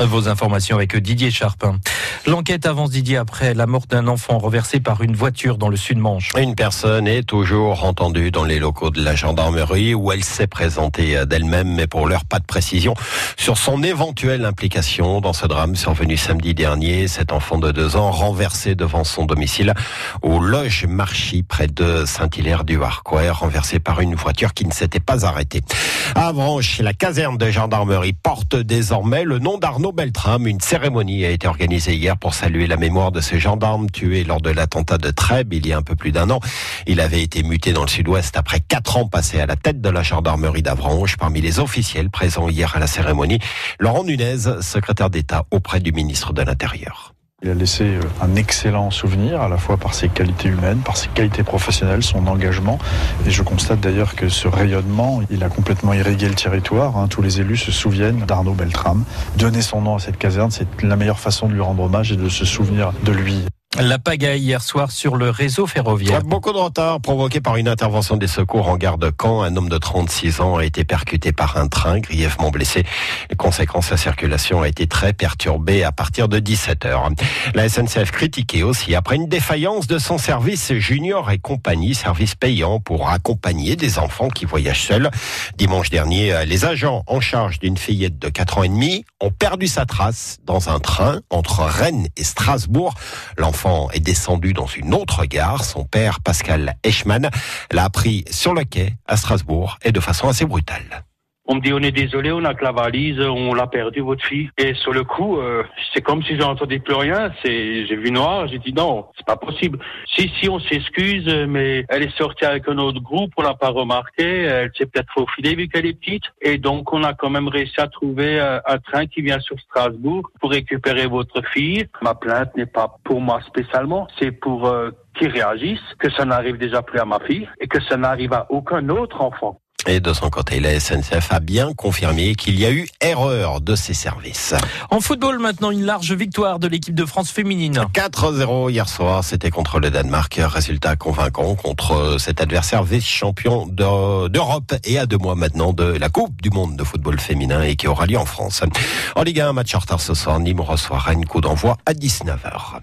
Vos informations avec Didier Charpin. L'enquête avance Didier après la mort d'un enfant renversé par une voiture dans le sud-Manche. Une personne est toujours entendue dans les locaux de la gendarmerie où elle s'est présentée d'elle-même, mais pour l'heure pas de précision sur son éventuelle implication dans ce drame survenu samedi dernier. Cet enfant de deux ans renversé devant son domicile au Loge Marchy près de Saint-Hilaire-du-Harcourt, renversé par une voiture qui ne s'était pas arrêtée. À Avranches, la caserne de gendarmerie porte désormais le nom d'Arnaud Beltrame. Une cérémonie a été organisée hier pour saluer la mémoire de ce gendarme tué lors de l'attentat de Trèbes il y a un peu plus d'un an. Il avait été muté dans le sud-ouest après quatre ans passés à la tête de la gendarmerie d'Avranches. Parmi les officiels présents hier à la cérémonie, Laurent Nunez, secrétaire d'État auprès du ministre de l'Intérieur. Il a laissé euh, un excellent souvenir, à la fois par ses qualités humaines, par ses qualités professionnelles, son engagement. Et je constate d'ailleurs que ce rayonnement, il a complètement irrigué le territoire. Hein. Tous les élus se souviennent d'Arnaud Beltrame. Donner son nom à cette caserne, c'est la meilleure façon de lui rendre hommage et de se souvenir de lui. La pagaille hier soir sur le réseau ferroviaire. Beaucoup de retard provoqué par une intervention des secours en gare de Caen. Un homme de 36 ans a été percuté par un train, grièvement blessé. Les conséquences, la circulation a été très perturbée à partir de 17 heures. La SNCF critiquée aussi après une défaillance de son service junior et compagnie, service payant pour accompagner des enfants qui voyagent seuls. Dimanche dernier, les agents en charge d'une fillette de 4 ans et demi ont perdu sa trace dans un train entre Rennes et Strasbourg. Est descendu dans une autre gare. Son père, Pascal Eichmann, l'a appris sur le quai à Strasbourg et de façon assez brutale. On me dit on est désolé, on a que la valise, on l'a perdu votre fille. Et sur le coup, euh, c'est comme si j'entendais plus rien. C'est, j'ai vu noir, j'ai dit non, c'est pas possible. Si si, on s'excuse, mais elle est sortie avec un autre groupe, on l'a pas remarqué. Elle s'est peut-être faufilée vu qu'elle est petite. Et donc on a quand même réussi à trouver euh, un train qui vient sur Strasbourg pour récupérer votre fille. Ma plainte n'est pas pour moi spécialement, c'est pour euh, réagissent, que ça n'arrive déjà plus à ma fille et que ça n'arrive à aucun autre enfant. Et de son côté, la SNCF a bien confirmé qu'il y a eu erreur de ses services. En football, maintenant, une large victoire de l'équipe de France féminine. 4-0 hier soir, c'était contre le Danemark. Résultat convaincant contre cet adversaire vice-champion d'Europe et à deux mois maintenant de la Coupe du Monde de football féminin et qui aura lieu en France. En Ligue 1, match en retard ce soir. Nîmes reçoit Rennes, coup d'envoi à 19h.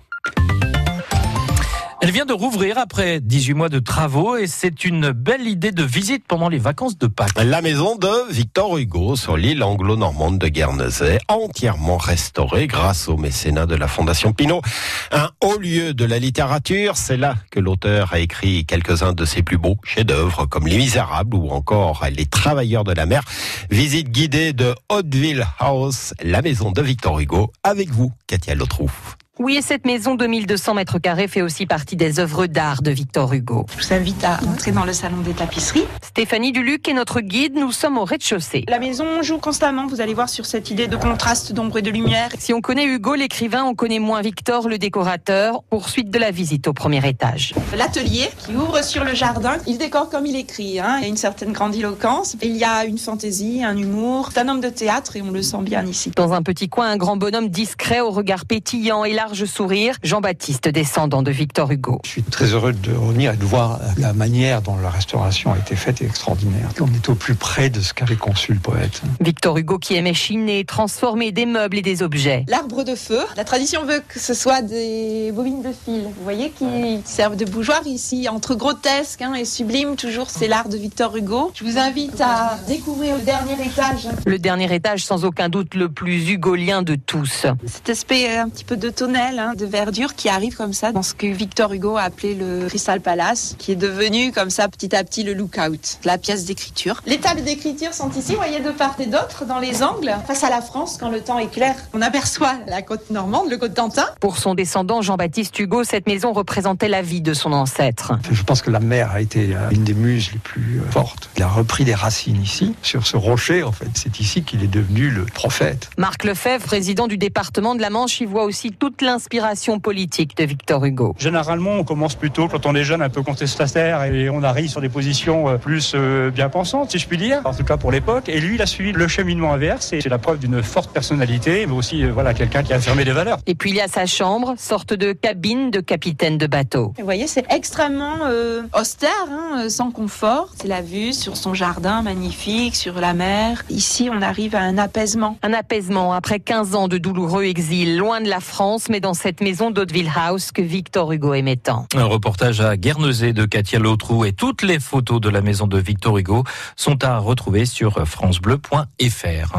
Elle vient de rouvrir après 18 mois de travaux et c'est une belle idée de visite pendant les vacances de Pâques. La maison de Victor Hugo sur l'île anglo-normande de Guernesey, entièrement restaurée grâce au mécénat de la Fondation Pinault. Un haut lieu de la littérature, c'est là que l'auteur a écrit quelques-uns de ses plus beaux chefs-d'œuvre comme Les Misérables ou encore Les Travailleurs de la mer. Visite guidée de Hauteville House, la maison de Victor Hugo, avec vous, Katia Lotrouf. Oui, et cette maison de 1200 mètres carrés fait aussi partie des œuvres d'art de Victor Hugo. Je vous invite à entrer dans le salon des tapisseries. Stéphanie Duluc est notre guide. Nous sommes au rez-de-chaussée. La maison joue constamment. Vous allez voir sur cette idée de contraste d'ombre et de lumière. Si on connaît Hugo, l'écrivain, on connaît moins Victor, le décorateur. Poursuite de la visite au premier étage. L'atelier qui ouvre sur le jardin. Il décore comme il écrit. Hein. Il y a une certaine grandiloquence. Il y a une fantaisie, un humour. C'est un homme de théâtre et on le sent bien ici. Dans un petit coin, un grand bonhomme discret au regard pétillant et large sourire. Jean-Baptiste, descendant de Victor Hugo. Je suis très heureux de revenir et de voir la manière dont la restauration a été faite est extraordinaire. On est au plus près de ce qu'avait conçu le poète. Victor Hugo qui aimait chiner, transformer des meubles et des objets. L'arbre de feu. La tradition veut que ce soit des bobines de fil, vous voyez, qui servent de bougeoir ici. Entre grotesque hein, et sublime, toujours c'est l'art de Victor Hugo. Je vous invite à découvrir le dernier étage. Le dernier étage, sans aucun doute, le plus hugolien de tous. Cet aspect un petit peu de hein, de verdure qui arrive comme ça dans ce que Victor Hugo a appelé le Crystal Palace, qui est devenu comme ça petit à petit le lookout, la pièce d'écriture. Les tables d'écriture sont ici, vous voyez, de part et d'autre, dans les angles, face à la France, quand le temps est clair. On aperçoit la côte normande, le côte d'Antin. Pour son descendant Jean-Baptiste Hugo, cette maison représentait la vie de son ancêtre. Je pense que la mer a été euh, une des muses les plus euh, fortes. Il a repris des racines ici, sur ce rocher, en fait. C'est ici qu'il est devenu le prophète. Marc Lefebvre, président du département de la Manche, y voit aussi toute l'inspiration politique de Victor Hugo. Généralement, on commence plutôt quand on est jeune, un peu contestataire, et on arrive sur des positions euh, plus euh, bien pensantes, si je puis dire, en tout cas pour l'époque. Et lui, il a suivi le cheminement inverse, et c'est la preuve d'une forte personnalité, mais aussi euh, voilà quelqu'un qui a affirmé des valeurs. Et puis il y a sa chambre, sorte de cabine de capitaine de bateau. Vous voyez, c'est extrêmement euh, austère, hein, sans confort. C'est la vue sur son jardin magnifique, sur la mer. Ici, on arrive à un apaisement. Un apaisement après 15 ans de douloureux exil, loin de la France, mais dans cette maison d'Hauteville House que Victor Hugo aimait tant. Un reportage à Guernesey de Katia Lautrou et toutes les photos de la maison de Victor Hugo sont à retrouver sur francebleu.fr.